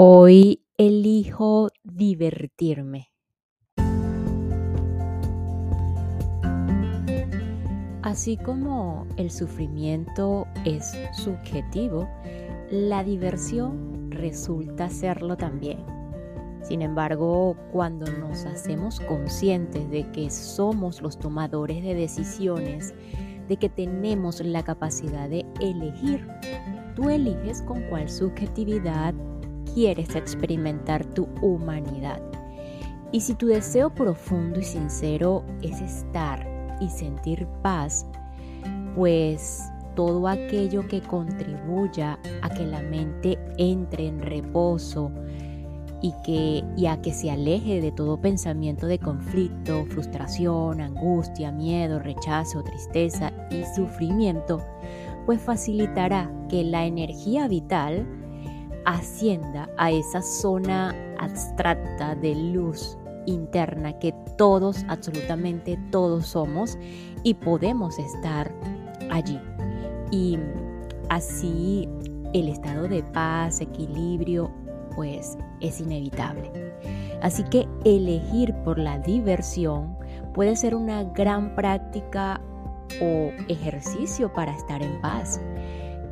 Hoy elijo divertirme. Así como el sufrimiento es subjetivo, la diversión resulta serlo también. Sin embargo, cuando nos hacemos conscientes de que somos los tomadores de decisiones, de que tenemos la capacidad de elegir, tú eliges con cuál subjetividad quieres experimentar tu humanidad. Y si tu deseo profundo y sincero es estar y sentir paz, pues todo aquello que contribuya a que la mente entre en reposo y, que, y a que se aleje de todo pensamiento de conflicto, frustración, angustia, miedo, rechazo, tristeza y sufrimiento, pues facilitará que la energía vital ascienda a esa zona abstracta de luz interna que todos, absolutamente todos somos y podemos estar allí. Y así el estado de paz, equilibrio, pues es inevitable. Así que elegir por la diversión puede ser una gran práctica o ejercicio para estar en paz.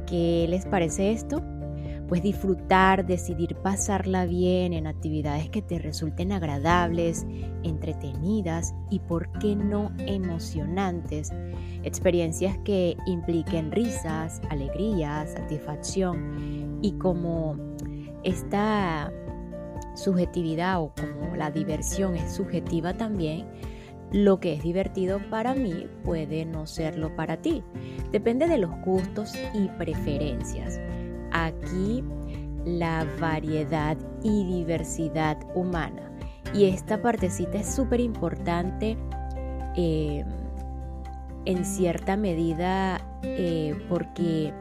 ¿Qué les parece esto? Pues disfrutar, decidir pasarla bien en actividades que te resulten agradables, entretenidas y, por qué no, emocionantes. Experiencias que impliquen risas, alegría, satisfacción y como esta subjetividad o como la diversión es subjetiva también, lo que es divertido para mí puede no serlo para ti. Depende de los gustos y preferencias aquí la variedad y diversidad humana. Y esta partecita es súper importante eh, en cierta medida eh, porque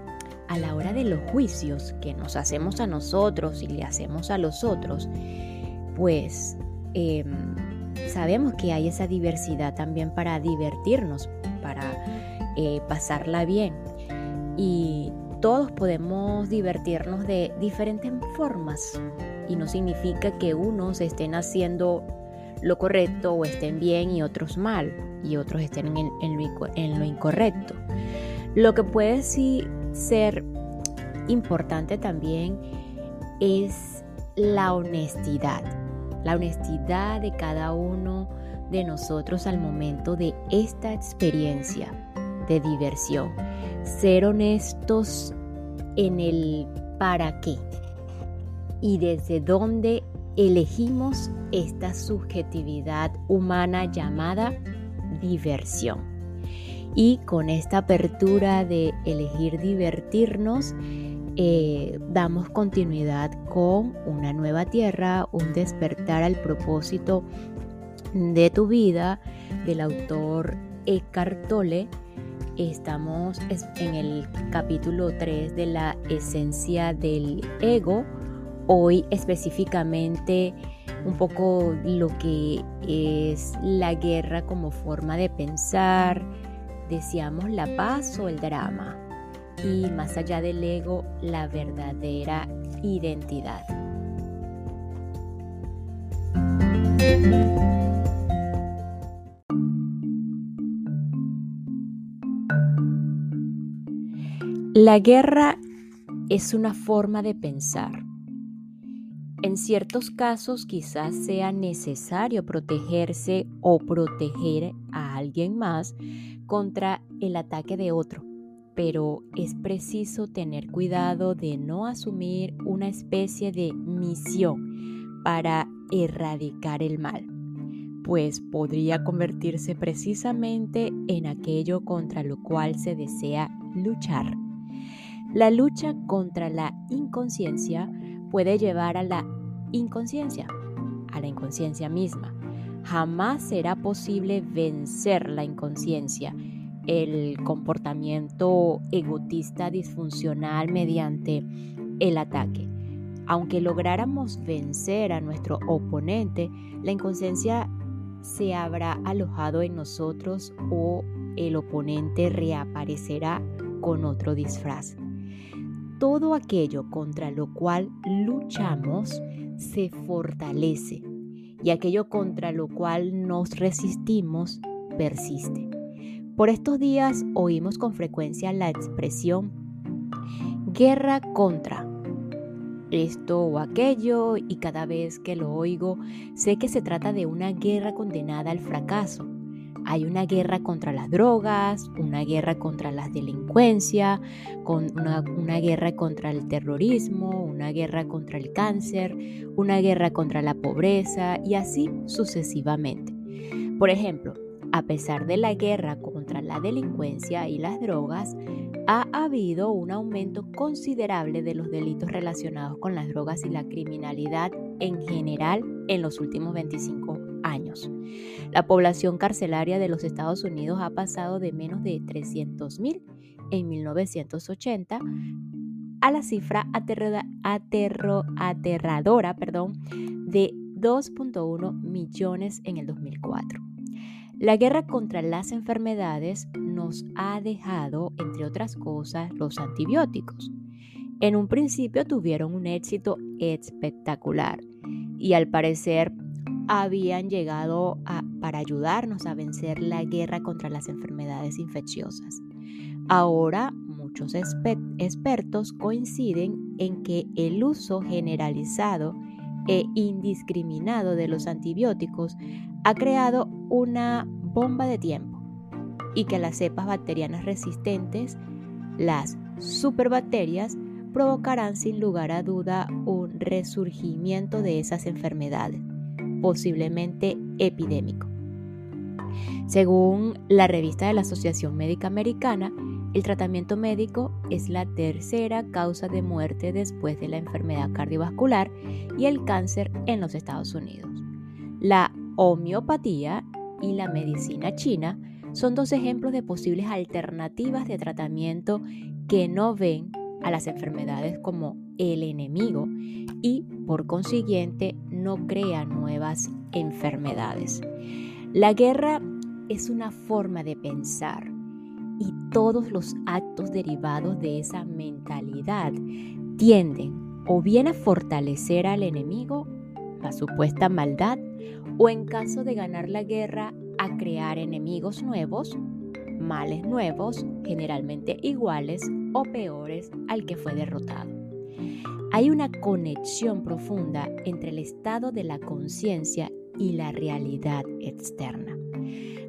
a la hora de los juicios que nos hacemos a nosotros y le hacemos a los otros, pues em, sabemos que hay esa diversidad también para divertirnos, para eh, pasarla bien. Y todos podemos divertirnos de diferentes formas y no significa que unos estén haciendo lo correcto o estén bien y otros mal y otros estén en, lo, incorrecto. Lo que puede sí ser importante también es la honestidad, la honestidad de cada uno de nosotros al momento de esta experiencia de diversión ser honestos en el para qué y desde dónde elegimos esta subjetividad humana llamada diversión. Y con esta apertura de elegir divertirnos, eh, damos continuidad con una nueva tierra, un despertar al propósito de tu vida del autor Eckhart Tolle Estamos en el capítulo 3 de la esencia del ego. Hoy específicamente un poco lo que es la guerra como forma de pensar. Deseamos la paz o el drama. Y más allá del ego, la verdadera identidad. La guerra es una forma de pensar. En ciertos casos quizás sea necesario protegerse o proteger a alguien más contra el ataque de otro, pero es preciso tener cuidado de no asumir una especie de misión para erradicar el mal, pues podría convertirse precisamente en aquello contra lo cual se desea luchar. La lucha contra la inconsciencia puede llevar a la inconsciencia, a la inconsciencia misma. Jamás será posible vencer la inconsciencia, el comportamiento egotista disfuncional mediante el ataque. Aunque lográramos vencer a nuestro oponente, la inconsciencia se habrá alojado en nosotros o el oponente reaparecerá con otro disfraz. Todo aquello contra lo cual luchamos se fortalece y aquello contra lo cual nos resistimos persiste. Por estos días oímos con frecuencia la expresión guerra contra esto o aquello y cada vez que lo oigo sé que se trata de una guerra condenada al fracaso. Hay una guerra contra las drogas, una guerra contra la delincuencia, con una, una guerra contra el terrorismo, una guerra contra el cáncer, una guerra contra la pobreza y así sucesivamente. Por ejemplo, a pesar de la guerra contra la delincuencia y las drogas, ha habido un aumento considerable de los delitos relacionados con las drogas y la criminalidad en general en los últimos 25 años. La población carcelaria de los Estados Unidos ha pasado de menos de 300.000 en 1980 a la cifra aterradora perdón, de 2.1 millones en el 2004. La guerra contra las enfermedades nos ha dejado, entre otras cosas, los antibióticos. En un principio tuvieron un éxito espectacular y al parecer habían llegado para ayudarnos a vencer la guerra contra las enfermedades infecciosas. Ahora muchos expertos coinciden en que el uso generalizado e indiscriminado de los antibióticos ha creado una bomba de tiempo y que las cepas bacterianas resistentes, las superbacterias, provocarán sin lugar a duda un resurgimiento de esas enfermedades, posiblemente epidémico. Según la revista de la Asociación Médica Americana, el tratamiento médico es la tercera causa de muerte después de la enfermedad cardiovascular y el cáncer en los Estados Unidos. La homeopatía y la medicina china son dos ejemplos de posibles alternativas de tratamiento que no ven a las enfermedades como el enemigo y por consiguiente no crean nuevas enfermedades. La guerra es una forma de pensar y todos los actos derivados de esa mentalidad tienden o bien a fortalecer al enemigo, la supuesta maldad, o en caso de ganar la guerra a crear enemigos nuevos, males nuevos, generalmente iguales o peores al que fue derrotado. Hay una conexión profunda entre el estado de la conciencia y la realidad externa.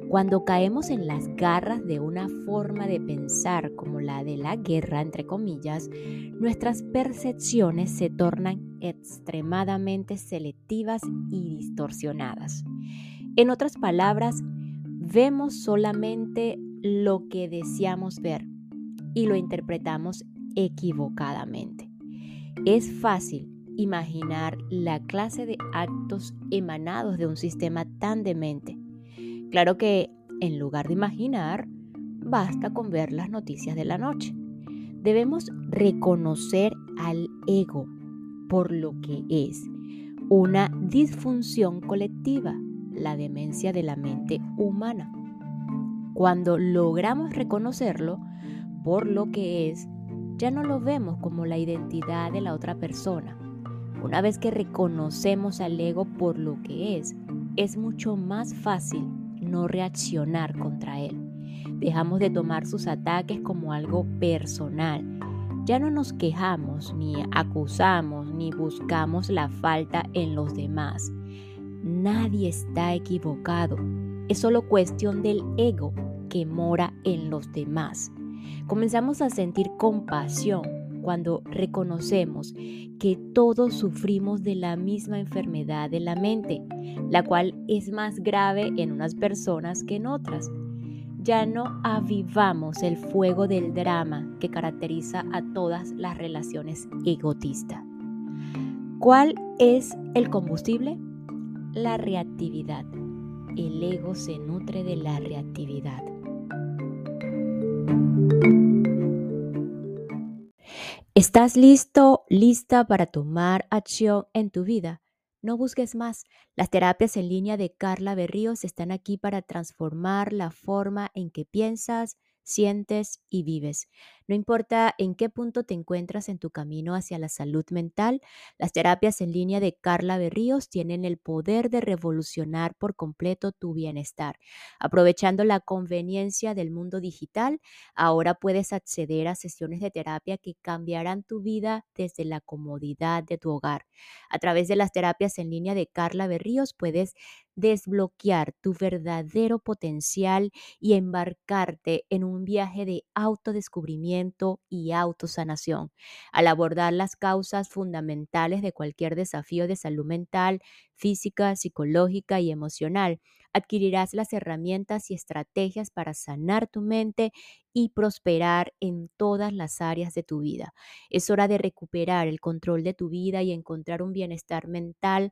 Cuando caemos en las garras de una forma de pensar como la de la guerra, entre comillas, nuestras percepciones se tornan extremadamente selectivas y distorsionadas. En otras palabras, vemos solamente lo que deseamos ver y lo interpretamos equivocadamente. Es fácil imaginar la clase de actos emanados de un sistema tan demente Claro que en lugar de imaginar, basta con ver las noticias de la noche. Debemos reconocer al ego por lo que es una disfunción colectiva, la demencia de la mente humana. Cuando logramos reconocerlo por lo que es, ya no lo vemos como la identidad de la otra persona. Una vez que reconocemos al ego por lo que es, es mucho más fácil no reaccionar contra él. Dejamos de tomar sus ataques como algo personal. Ya no nos quejamos, ni acusamos, ni buscamos la falta en los demás. Nadie está equivocado. Es solo cuestión del ego que mora en los demás. Comenzamos a sentir compasión cuando reconocemos que todos sufrimos de la misma enfermedad de la mente, la cual es más grave en unas personas que en otras. Ya no avivamos el fuego del drama que caracteriza a todas las relaciones egotistas. ¿Cuál es el combustible? La reactividad. El ego se nutre de la reactividad. ¿Estás listo, lista para tomar acción en tu vida? No busques más. Las terapias en línea de Carla Berríos están aquí para transformar la forma en que piensas, sientes y vives. No importa en qué punto te encuentras en tu camino hacia la salud mental, las terapias en línea de Carla Berríos tienen el poder de revolucionar por completo tu bienestar. Aprovechando la conveniencia del mundo digital, ahora puedes acceder a sesiones de terapia que cambiarán tu vida desde la comodidad de tu hogar. A través de las terapias en línea de Carla Berríos puedes desbloquear tu verdadero potencial y embarcarte en un viaje de autodescubrimiento y autosanación. Al abordar las causas fundamentales de cualquier desafío de salud mental, física, psicológica y emocional, adquirirás las herramientas y estrategias para sanar tu mente y prosperar en todas las áreas de tu vida. Es hora de recuperar el control de tu vida y encontrar un bienestar mental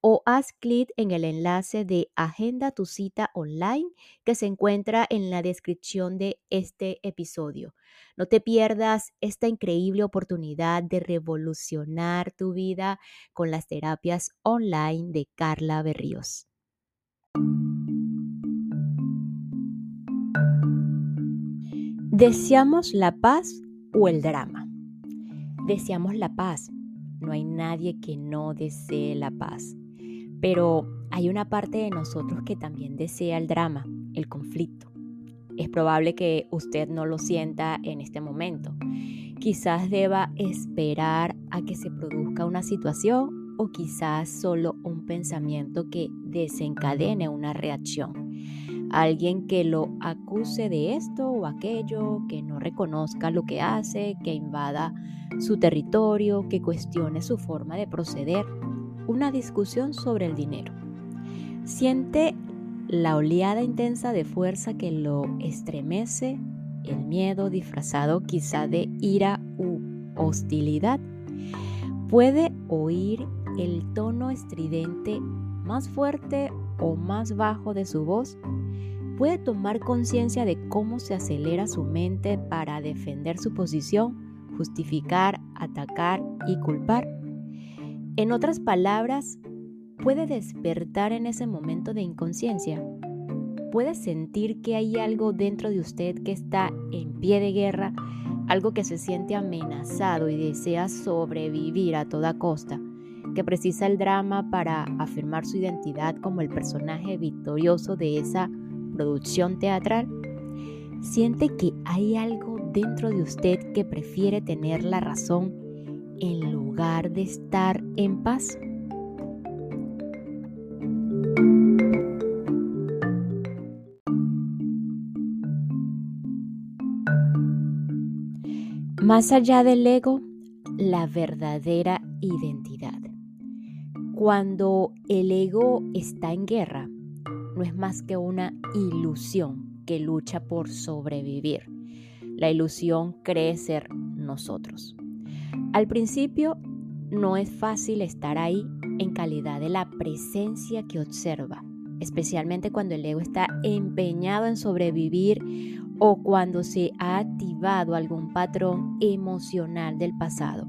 o haz clic en el enlace de Agenda tu cita online que se encuentra en la descripción de este episodio. No te pierdas esta increíble oportunidad de revolucionar tu vida con las terapias online de Carla Berríos. ¿Deseamos la paz o el drama? Deseamos la paz no hay nadie que no desee la paz. Pero hay una parte de nosotros que también desea el drama, el conflicto. Es probable que usted no lo sienta en este momento. Quizás deba esperar a que se produzca una situación o quizás solo un pensamiento que desencadene una reacción alguien que lo acuse de esto o aquello, que no reconozca lo que hace, que invada su territorio, que cuestione su forma de proceder, una discusión sobre el dinero. Siente la oleada intensa de fuerza que lo estremece, el miedo disfrazado quizá de ira u hostilidad. Puede oír el tono estridente más fuerte o más bajo de su voz puede tomar conciencia de cómo se acelera su mente para defender su posición, justificar, atacar y culpar. En otras palabras, puede despertar en ese momento de inconsciencia. Puede sentir que hay algo dentro de usted que está en pie de guerra, algo que se siente amenazado y desea sobrevivir a toda costa, que precisa el drama para afirmar su identidad como el personaje victorioso de esa producción teatral, siente que hay algo dentro de usted que prefiere tener la razón en lugar de estar en paz. Más allá del ego, la verdadera identidad. Cuando el ego está en guerra, no es más que una ilusión que lucha por sobrevivir. La ilusión cree ser nosotros. Al principio no es fácil estar ahí en calidad de la presencia que observa, especialmente cuando el ego está empeñado en sobrevivir o cuando se ha activado algún patrón emocional del pasado.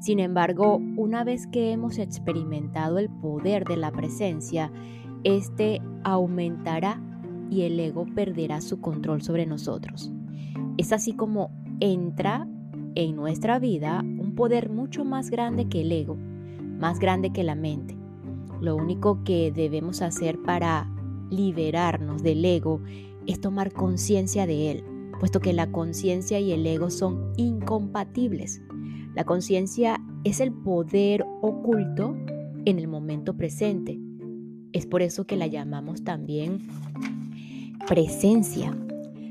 Sin embargo, una vez que hemos experimentado el poder de la presencia, este aumentará y el ego perderá su control sobre nosotros. Es así como entra en nuestra vida poder mucho más grande que el ego, más grande que la mente. Lo único que debemos hacer para liberarnos del ego es tomar conciencia de él, puesto que la conciencia y el ego son incompatibles. La conciencia es el poder oculto en el momento presente es por eso que la llamamos también presencia.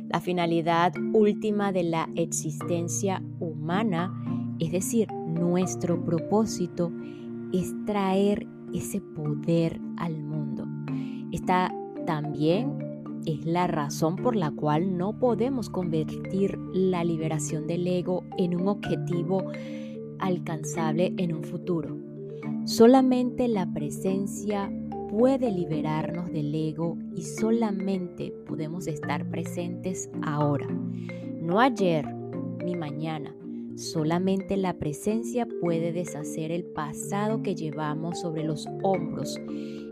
La finalidad última de la existencia humana, es decir, nuestro propósito, es traer ese poder al mundo. Está también es la razón por la cual no podemos convertir la liberación del ego en un objetivo alcanzable en un futuro. Solamente la presencia puede liberarnos del ego y solamente podemos estar presentes ahora, no ayer ni mañana. Solamente la presencia puede deshacer el pasado que llevamos sobre los hombros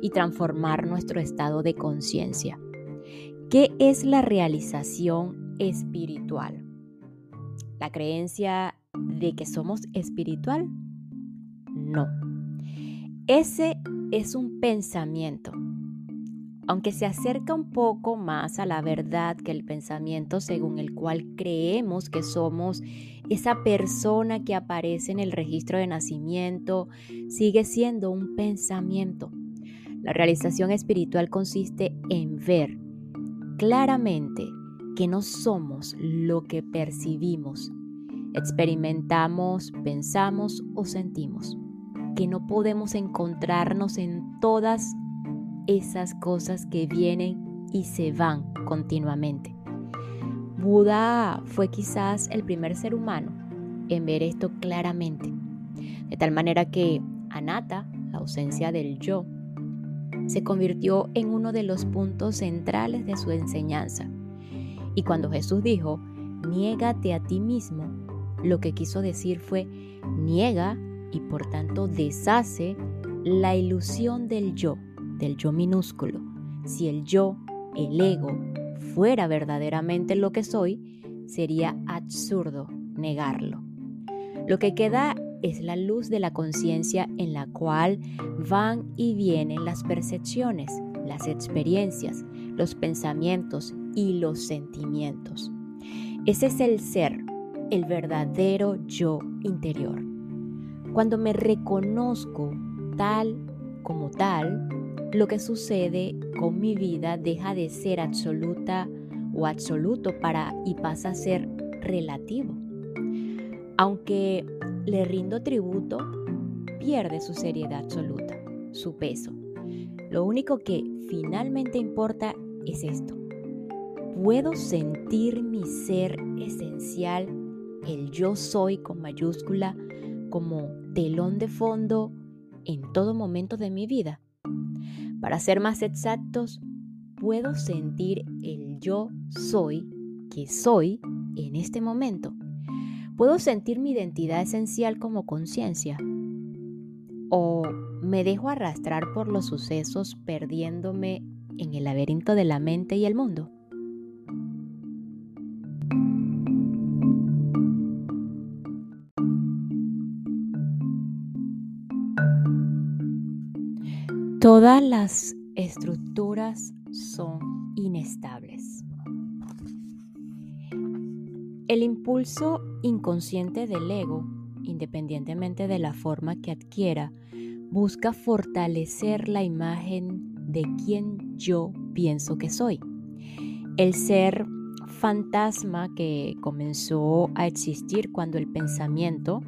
y transformar nuestro estado de conciencia. ¿Qué es la realización espiritual? ¿La creencia de que somos espiritual? No. Ese es un pensamiento. Aunque se acerca un poco más a la verdad que el pensamiento según el cual creemos que somos esa persona que aparece en el registro de nacimiento, sigue siendo un pensamiento. La realización espiritual consiste en ver claramente que no somos lo que percibimos, experimentamos, pensamos o sentimos que no podemos encontrarnos en todas esas cosas que vienen y se van continuamente. Buda fue quizás el primer ser humano en ver esto claramente, de tal manera que Anata, la ausencia del yo, se convirtió en uno de los puntos centrales de su enseñanza. Y cuando Jesús dijo, niégate a ti mismo, lo que quiso decir fue, niega y por tanto deshace la ilusión del yo, del yo minúsculo. Si el yo, el ego, fuera verdaderamente lo que soy, sería absurdo negarlo. Lo que queda es la luz de la conciencia en la cual van y vienen las percepciones, las experiencias, los pensamientos y los sentimientos. Ese es el ser, el verdadero yo interior. Cuando me reconozco tal como tal, lo que sucede con mi vida deja de ser absoluta o absoluto para y pasa a ser relativo. Aunque le rindo tributo, pierde su seriedad absoluta, su peso. Lo único que finalmente importa es esto. Puedo sentir mi ser esencial, el yo soy con mayúscula, como telón de fondo en todo momento de mi vida. Para ser más exactos, puedo sentir el yo soy que soy en este momento. Puedo sentir mi identidad esencial como conciencia. O me dejo arrastrar por los sucesos perdiéndome en el laberinto de la mente y el mundo. Todas las estructuras son inestables. El impulso inconsciente del ego, independientemente de la forma que adquiera, busca fortalecer la imagen de quien yo pienso que soy. El ser fantasma que comenzó a existir cuando el pensamiento,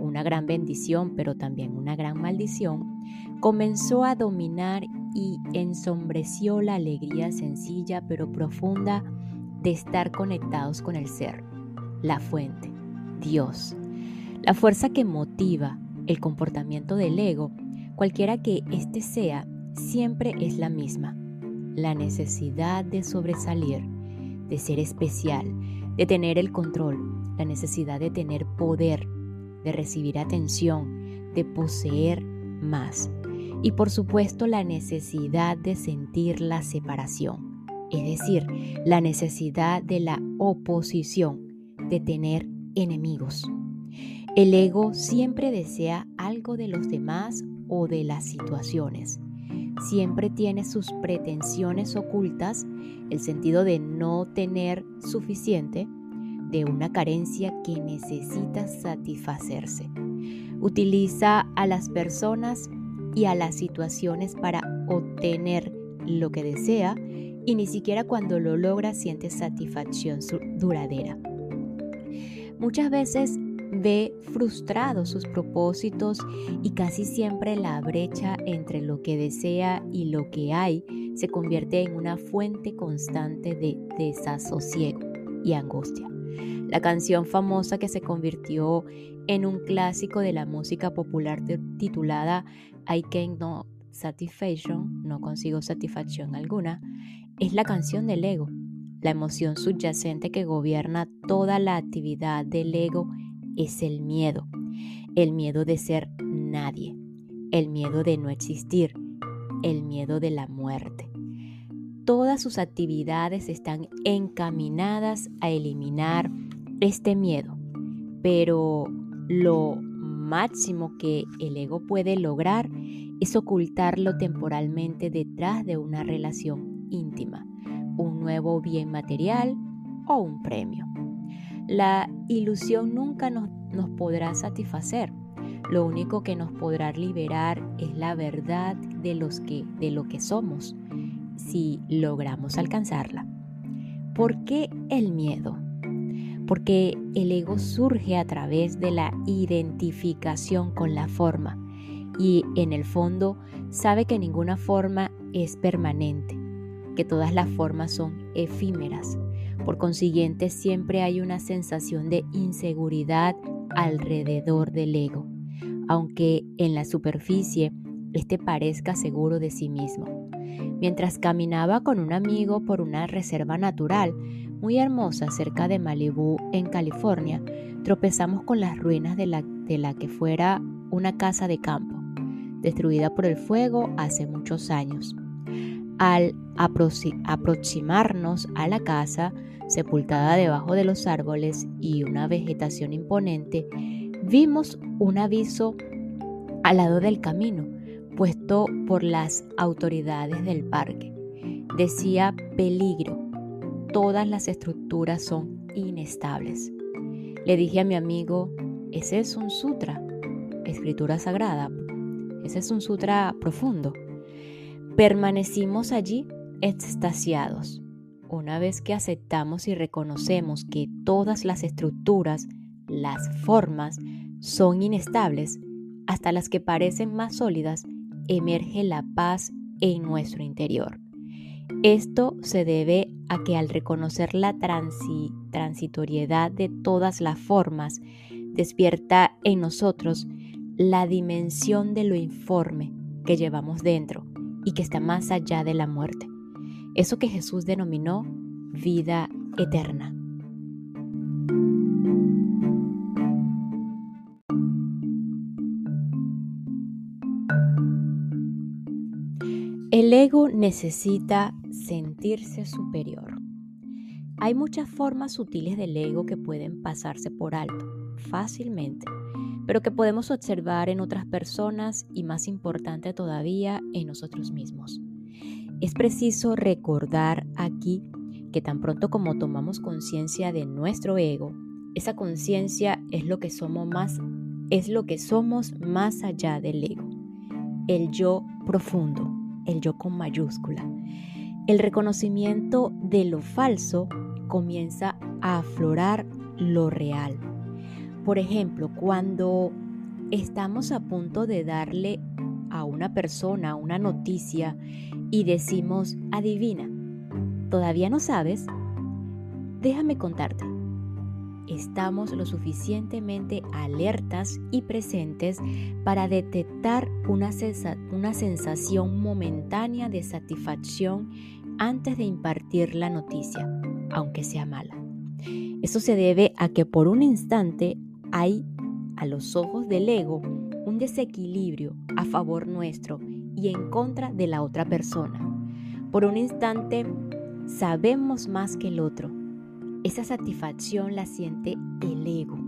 una gran bendición pero también una gran maldición, comenzó a dominar y ensombreció la alegría sencilla pero profunda de estar conectados con el ser, la fuente, Dios. La fuerza que motiva el comportamiento del ego, cualquiera que éste sea, siempre es la misma. La necesidad de sobresalir, de ser especial, de tener el control, la necesidad de tener poder, de recibir atención, de poseer más y por supuesto la necesidad de sentir la separación, es decir, la necesidad de la oposición, de tener enemigos. El ego siempre desea algo de los demás o de las situaciones. Siempre tiene sus pretensiones ocultas, el sentido de no tener suficiente, de una carencia que necesita satisfacerse. Utiliza a las personas y a las situaciones para obtener lo que desea y ni siquiera cuando lo logra siente satisfacción duradera. Muchas veces ve frustrados sus propósitos y casi siempre la brecha entre lo que desea y lo que hay se convierte en una fuente constante de desasosiego y angustia. La canción famosa que se convirtió en un clásico de la música popular titulada I Can't No Satisfaction, no consigo satisfacción alguna, es la canción del ego, la emoción subyacente que gobierna toda la actividad del ego es el miedo, el miedo de ser nadie, el miedo de no existir, el miedo de la muerte. Todas sus actividades están encaminadas a eliminar este miedo, pero lo máximo que el ego puede lograr es ocultarlo temporalmente detrás de una relación íntima, un nuevo bien material o un premio. La ilusión nunca nos, podrá satisfacer. Lo único que nos podrá liberar es la verdad de, de lo que somos, si logramos alcanzarla. ¿Por qué el miedo? Porque el ego surge a través de la identificación con la forma y en el fondo sabe que ninguna forma es permanente, que todas las formas son efímeras. Por consiguiente, siempre hay una sensación de inseguridad alrededor del ego, aunque en la superficie éste parezca seguro de sí mismo. Mientras caminaba con un amigo por una reserva natural muy hermosa cerca de Malibú, en California, tropezamos con las ruinas de la, de la que fuera una casa de campo destruida por el fuego hace muchos años. Al aproximarnos a la casa, sepultada debajo de los árboles y una vegetación imponente, vimos un aviso al lado del camino, puesto por las autoridades del parque. Decía peligro, todas las estructuras son inestables. Le dije a mi amigo, ese es un sutra, escritura sagrada, ese es un sutra profundo. Permanecimos allí extasiados. Una vez que aceptamos y reconocemos que todas las estructuras, las formas, son inestables, hasta las que parecen más sólidas, emerge la paz en nuestro interior. Esto se debe a que al reconocer la transitoriedad de todas las formas, despierta en nosotros la dimensión de lo informe que llevamos dentro y que está más allá de la muerte. Eso que Jesús denominó vida eterna. El ego necesita sentirse superior. Hay muchas formas sutiles del ego que pueden pasarse por alto fácilmente pero que podemos observar en otras personas y más importante todavía en nosotros mismos. Es preciso recordar aquí que tan pronto como tomamos conciencia de nuestro ego, esa conciencia es lo que somos más es lo que somos más allá del ego. El yo profundo, el yo con mayúscula. El reconocimiento de lo falso comienza a aflorar lo real por ejemplo, cuando estamos a punto de darle a una persona una noticia y decimos, adivina, ¿todavía no sabes? Déjame contarte. Estamos lo suficientemente alertas y presentes para detectar una, una sensación momentánea de satisfacción antes de impartir la noticia, aunque sea mala. Eso se debe a que por un instante hay, a los ojos del ego, un desequilibrio a favor nuestro y en contra de la otra persona. Por un instante, sabemos más que el otro. Esa satisfacción la siente el ego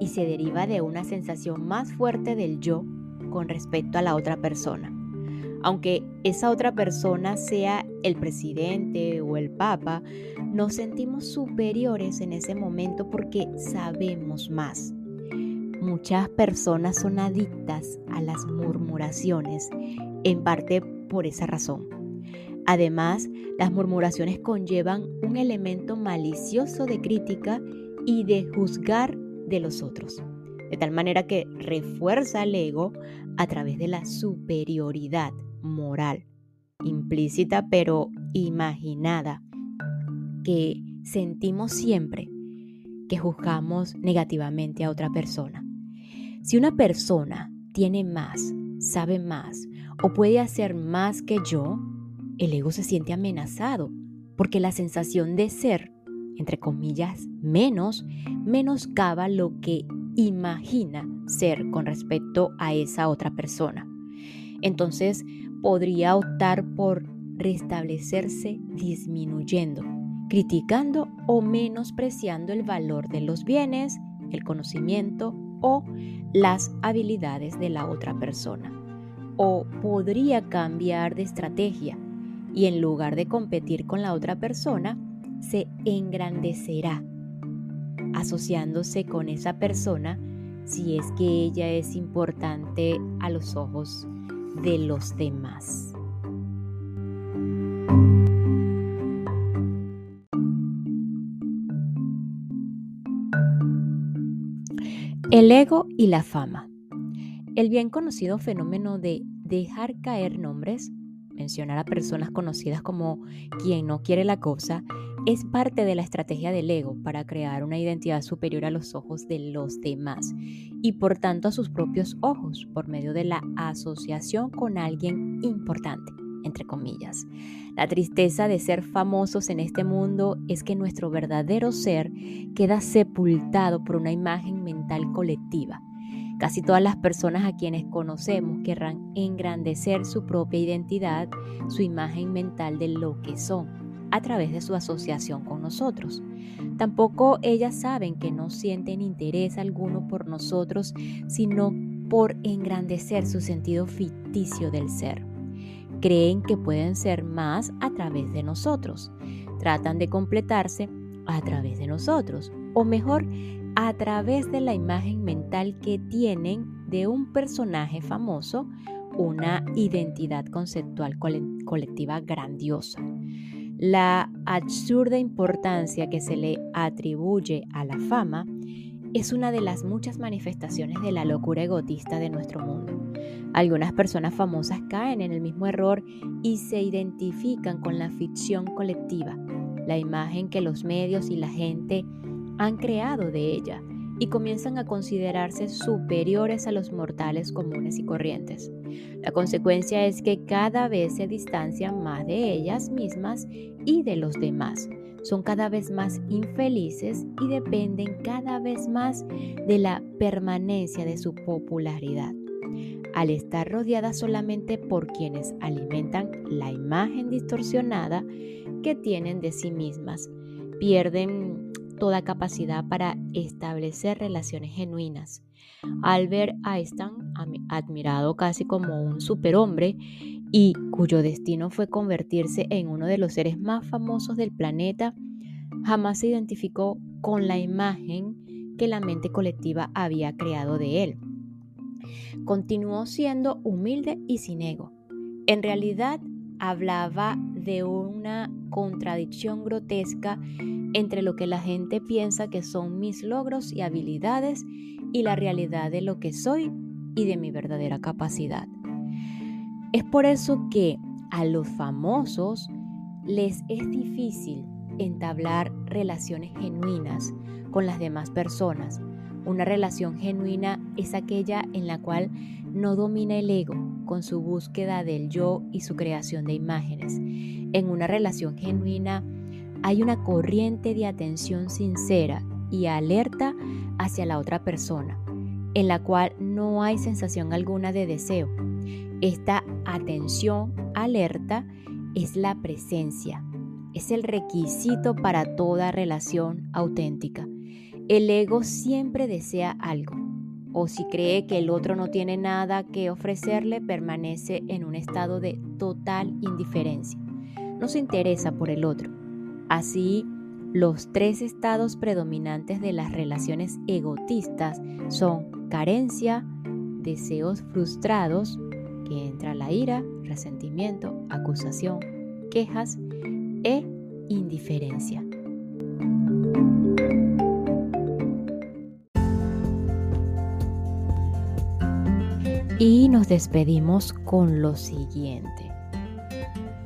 y se deriva de una sensación más fuerte del yo con respecto a la otra persona. Aunque esa otra persona sea el presidente o el papa, nos sentimos superiores en ese momento porque sabemos más. Muchas personas son adictas a las murmuraciones, en parte por esa razón. Además, las murmuraciones conllevan un elemento malicioso de crítica y de juzgar de los otros, de tal manera que refuerza el ego a través de la superioridad moral. implícita pero imaginada que sentimos siempre que juzgamos negativamente a otra persona. Si una persona tiene más, sabe más o puede hacer más que yo, el ego se siente amenazado porque la sensación de ser, entre comillas, menos, menoscaba lo que imagina ser con respecto a esa otra persona. Entonces podría optar por restablecerse disminuyendo, criticando o menospreciando el valor de los bienes, el conocimiento o las habilidades de la otra persona. O podría cambiar de estrategia y en lugar de competir con la otra persona, se engrandecerá, asociándose con esa persona si es que ella es importante a los ojos de los demás. El ego y la fama. El bien conocido fenómeno de dejar caer nombres, mencionar a personas conocidas como quien no quiere la cosa, es parte de la estrategia del ego para crear una identidad superior a los ojos de los demás y por tanto a sus propios ojos por medio de la asociación con alguien importante entre comillas. La tristeza de ser famosos en este mundo es que nuestro verdadero ser queda sepultado por una imagen mental colectiva. Casi todas las personas a quienes conocemos querrán engrandecer su propia identidad, su imagen mental de lo que son, a través de su asociación con nosotros. Tampoco ellas saben que no sienten interés alguno por nosotros, sino por engrandecer su sentido ficticio del ser creen que pueden ser más a través de nosotros. Tratan de completarse a través de nosotros, o mejor, a través de la imagen mental que tienen de un personaje famoso, una identidad conceptual colectiva grandiosa. La absurda importancia que se le atribuye a la fama es una de las muchas manifestaciones de la locura egotista de nuestro mundo. Algunas personas famosas caen en el mismo error y se identifican con la ficción colectiva, la imagen que los medios y la gente han creado de ella y comienzan a considerarse superiores a los mortales comunes y corrientes. La consecuencia es que cada vez se distancian más de ellas mismas y de los demás. Son cada vez más infelices y dependen cada vez más de la permanencia de su popularidad al estar rodeada solamente por quienes alimentan la imagen distorsionada que tienen de sí mismas, pierden toda capacidad para establecer relaciones genuinas. Albert Einstein, admirado casi como un superhombre y cuyo destino fue convertirse en uno de los seres más famosos del planeta, jamás se identificó con la imagen que la mente colectiva había creado de él. Continuó siendo humilde y sin ego. En realidad hablaba de una contradicción grotesca entre lo que la gente piensa que son mis logros y habilidades y la realidad de lo que soy y de mi verdadera capacidad. Es por eso que a los famosos les es difícil entablar relaciones genuinas con las demás personas una relación genuina es aquella en la cual no domina el ego con su búsqueda del yo y su creación de imágenes. En una relación genuina hay una corriente de atención sincera y alerta hacia la otra persona, en la cual no hay sensación alguna de deseo. Esta atención alerta es la presencia, es el requisito para toda relación auténtica. El ego siempre desea algo, o si cree que el otro no tiene nada que ofrecerle, permanece en un estado de total indiferencia. No se interesa por el otro. Así, los tres estados predominantes de las relaciones egotistas son carencia, deseos frustrados, que entra la ira, resentimiento, acusación, quejas e indiferencia. Y nos despedimos con lo siguiente.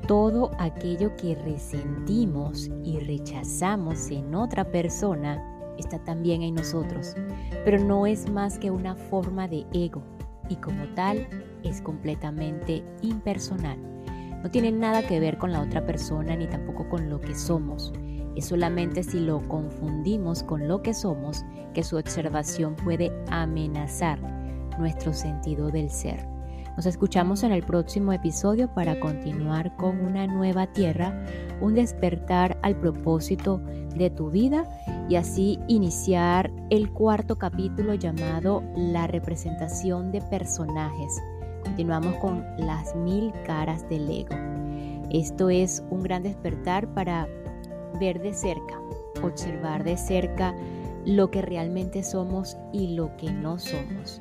todo aquello que resentimos y rechazamos en otra persona está también en nosotros, pero no es más que una forma de ego y como tal es completamente impersonal. No tiene nada que ver con la otra persona ni tampoco con lo que somos. Es solamente si lo confundimos con lo que somos que su observación puede amenazar nuestro sentido del ser. Nos escuchamos en el próximo episodio para continuar con una nueva tierra, un despertar al propósito de tu vida y así iniciar el cuarto capítulo llamado La representación de personajes. Continuamos con las mil caras del ego. Esto es un gran despertar para ver de cerca, observar de cerca lo que realmente somos y lo que no somos.